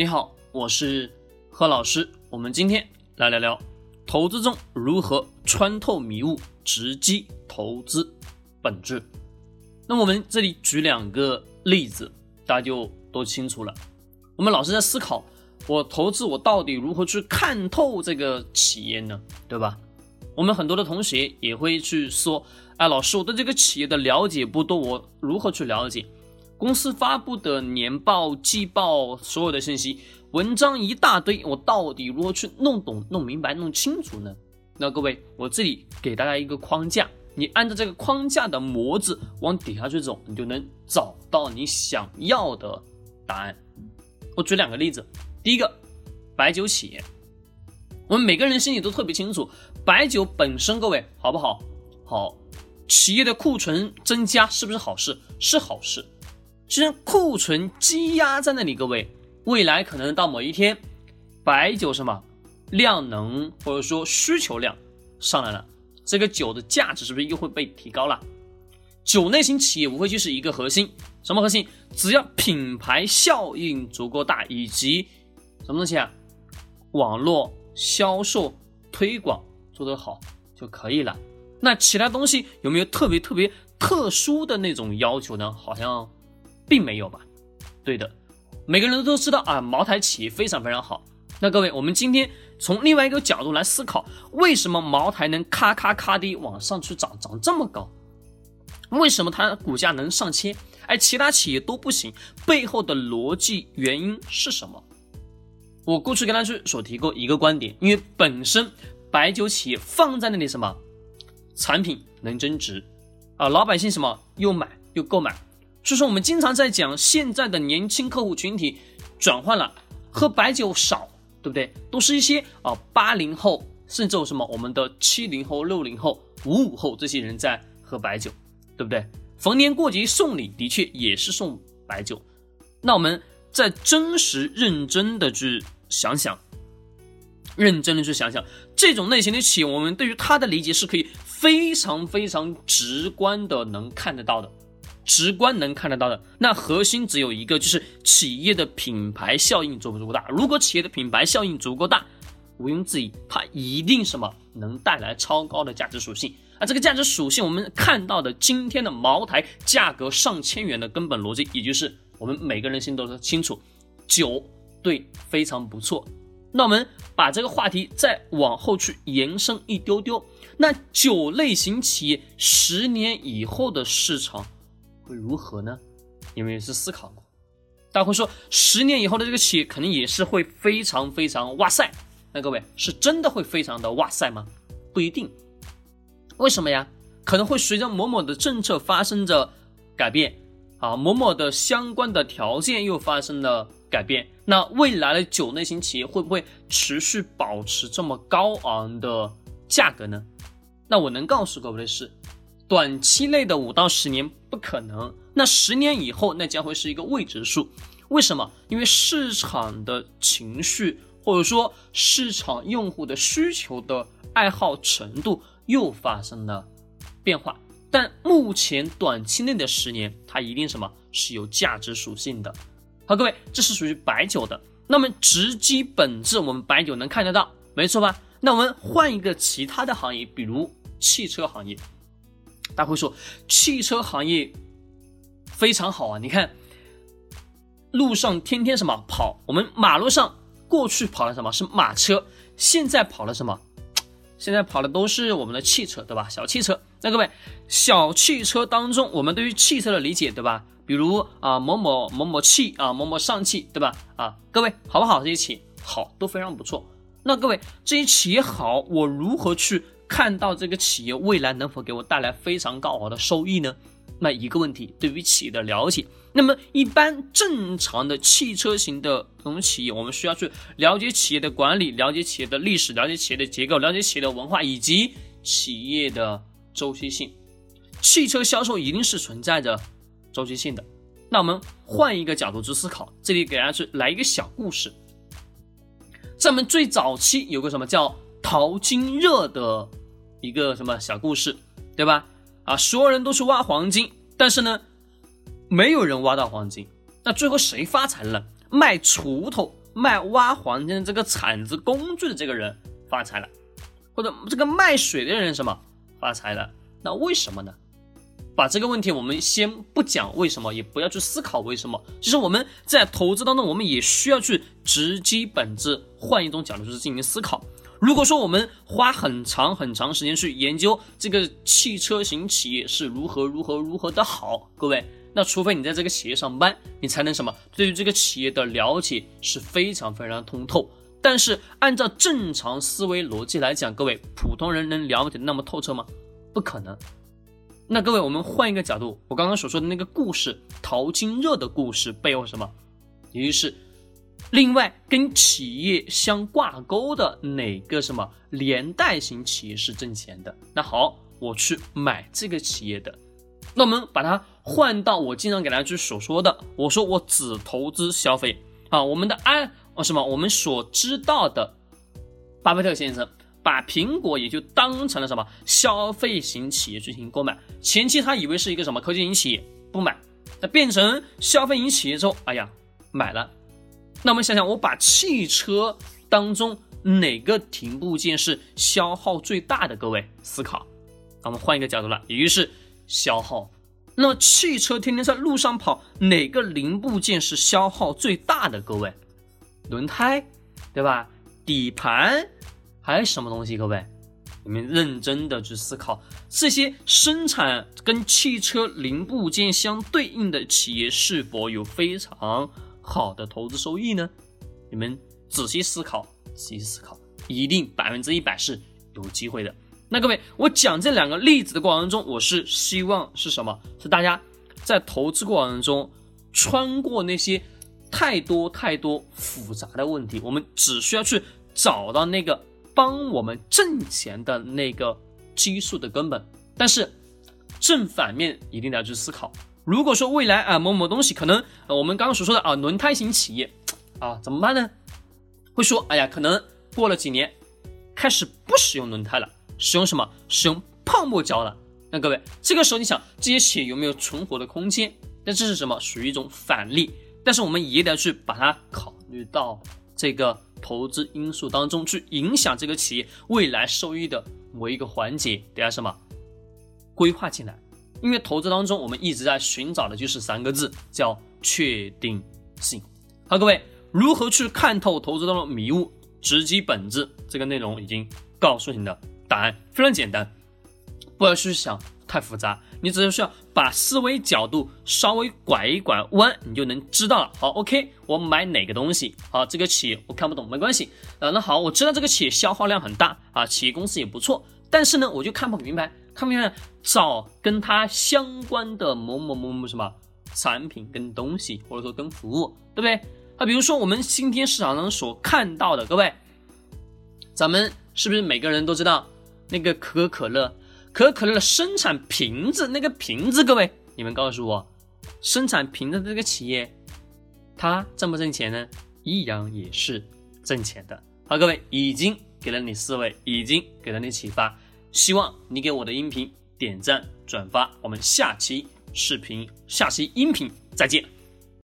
你好，我是何老师。我们今天来聊聊投资中如何穿透迷雾，直击投资本质。那我们这里举两个例子，大家就都清楚了。我们老是在思考，我投资我到底如何去看透这个企业呢？对吧？我们很多的同学也会去说，哎，老师，我对这个企业的了解不多，我如何去了解？公司发布的年报、季报，所有的信息，文章一大堆，我到底如何去弄懂、弄明白、弄清楚呢？那各位，我这里给大家一个框架，你按照这个框架的模子往底下去走，你就能找到你想要的答案。我举两个例子，第一个，白酒企业，我们每个人心里都特别清楚，白酒本身，各位好不好？好，企业的库存增加是不是好事？是好事。其实库存积压在那里，各位，未来可能到某一天，白酒什么量能或者说需求量上来了，这个酒的价值是不是又会被提高了？酒类型企业无非就是一个核心，什么核心？只要品牌效应足够大，以及什么东西啊？网络销售推广做得好就可以了。那其他东西有没有特别特别特殊的那种要求呢？好像。并没有吧？对的，每个人都知道啊，茅台企业非常非常好。那各位，我们今天从另外一个角度来思考，为什么茅台能咔咔咔的往上去涨，涨这么高？为什么它股价能上千，而其他企业都不行？背后的逻辑原因是什么？我过去跟大家去所提过一个观点，因为本身白酒企业放在那里，什么产品能增值啊？老百姓什么又买又购买。所以说，我们经常在讲现在的年轻客户群体转换了，喝白酒少，对不对？都是一些啊八零后，甚至有什么我们的七零后、六零后、五五后这些人在喝白酒，对不对？逢年过节送礼的确也是送白酒。那我们再真实认真的去想想，认真的去想想这种类型的企业，我们对于它的理解是可以非常非常直观的能看得到的。直观能看得到的，那核心只有一个，就是企业的品牌效应足不足够大。如果企业的品牌效应足够大，毋庸置疑，它一定什么能带来超高的价值属性。而这个价值属性，我们看到的今天的茅台价格上千元的根本逻辑，也就是我们每个人心都是清楚，酒对非常不错。那我们把这个话题再往后去延伸一丢丢，那酒类型企业十年以后的市场。会如何呢？有没有是思考过？大家会说，十年以后的这个企业肯定也是会非常非常哇塞。那各位是真的会非常的哇塞吗？不一定。为什么呀？可能会随着某某的政策发生着改变啊，某某的相关的条件又发生了改变。那未来的酒类型企业会不会持续保持这么高昂的价格呢？那我能告诉各位的是。短期内的五到十年不可能，那十年以后那将会是一个未知数。为什么？因为市场的情绪或者说市场用户的需求的爱好程度又发生了变化。但目前短期内的十年，它一定什么是有价值属性的。好，各位，这是属于白酒的。那么直击本质，我们白酒能看得到，没错吧？那我们换一个其他的行业，比如汽车行业。大家会说，汽车行业非常好啊！你看，路上天天什么跑？我们马路上过去跑的什么是马车，现在跑的什么？现在跑的都是我们的汽车，对吧？小汽车。那各位，小汽车当中，我们对于汽车的理解，对吧？比如啊，某某某某汽啊，某某上汽，对吧？啊，各位好不好？这些企业好，都非常不错。那各位，这些企业好，我如何去？看到这个企业未来能否给我带来非常高额的收益呢？那一个问题，对于企业的了解，那么一般正常的汽车型的这种企业，我们需要去了解企业的管理，了解企业的历史，了解企业的结构，了解企业的文化以及企业的周期性。汽车销售一定是存在着周期性的。那我们换一个角度去思考，这里给大家去来一个小故事。咱们最早期有个什么叫淘金热的。一个什么小故事，对吧？啊，所有人都去挖黄金，但是呢，没有人挖到黄金。那最后谁发财了？卖锄头卖挖黄金的这个铲子工具的这个人发财了，或者这个卖水的人什么发财了？那为什么呢？把这个问题我们先不讲为什么，也不要去思考为什么。其实我们在投资当中，我们也需要去直击本质，换一种角度去进行思考。如果说我们花很长很长时间去研究这个汽车型企业是如何如何如何的好，各位，那除非你在这个企业上班，你才能什么对于这个企业的了解是非常非常通透。但是按照正常思维逻辑来讲，各位普通人能了解那么透彻吗？不可能。那各位，我们换一个角度，我刚刚所说的那个故事，淘金热的故事背后什么？于是，另外跟企业相挂钩的哪个什么连带型企业是挣钱的？那好，我去买这个企业的。那我们把它换到我经常给大家去所说的，我说我只投资消费啊。我们的安哦什么？我们所知道的巴菲特先生。把苹果也就当成了什么消费型企业进行购买，前期他以为是一个什么科技型企业，不买，那变成消费型企业之后，哎呀，买了。那我们想想，我把汽车当中哪个停部件是消耗最大的？各位思考。那我们换一个角度了，也就是消耗。那汽车天天在路上跑，哪个零部件是消耗最大的？各位，轮胎，对吧？底盘。还什么东西？各位，你们认真的去思考，这些生产跟汽车零部件相对应的企业是否有非常好的投资收益呢？你们仔细思考，仔细思考，一定百分之一百是有机会的。那各位，我讲这两个例子的过程中，我是希望是什么？是大家在投资过程中穿过那些太多太多复杂的问题，我们只需要去找到那个。帮我们挣钱的那个基数的根本，但是正反面一定得要去思考。如果说未来啊某某东西可能我们刚刚所说的啊轮胎型企业啊怎么办呢？会说哎呀可能过了几年开始不使用轮胎了，使用什么？使用泡沫胶了。那各位这个时候你想这些企业有没有存活的空间？那这是什么？属于一种反例。但是我们也得去把它考虑到这个。投资因素当中去影响这个企业未来收益的某一个环节，等下什么规划进来？因为投资当中我们一直在寻找的就是三个字，叫确定性。好，各位如何去看透投资当中迷雾，直击本质？这个内容已经告诉你的答案非常简单，不要去想太复杂。你只需要把思维角度稍微拐一拐弯，你就能知道了。好，OK，我买哪个东西？好，这个企业我看不懂，没关系。啊，那好，我知道这个企业消耗量很大啊，企业公司也不错，但是呢，我就看不明白，看不明白，找跟它相关的某某某某什么产品跟东西，或者说跟服务，对不对？啊，比如说我们今天市场上所看到的，各位，咱们是不是每个人都知道那个可口可乐？可口可乐的生产瓶子，那个瓶子，各位，你们告诉我，生产瓶子的这个企业，它挣不挣钱呢？依然也是挣钱的。好，各位，已经给了你思维，已经给了你启发，希望你给我的音频点赞转发。我们下期视频、下期音频再见。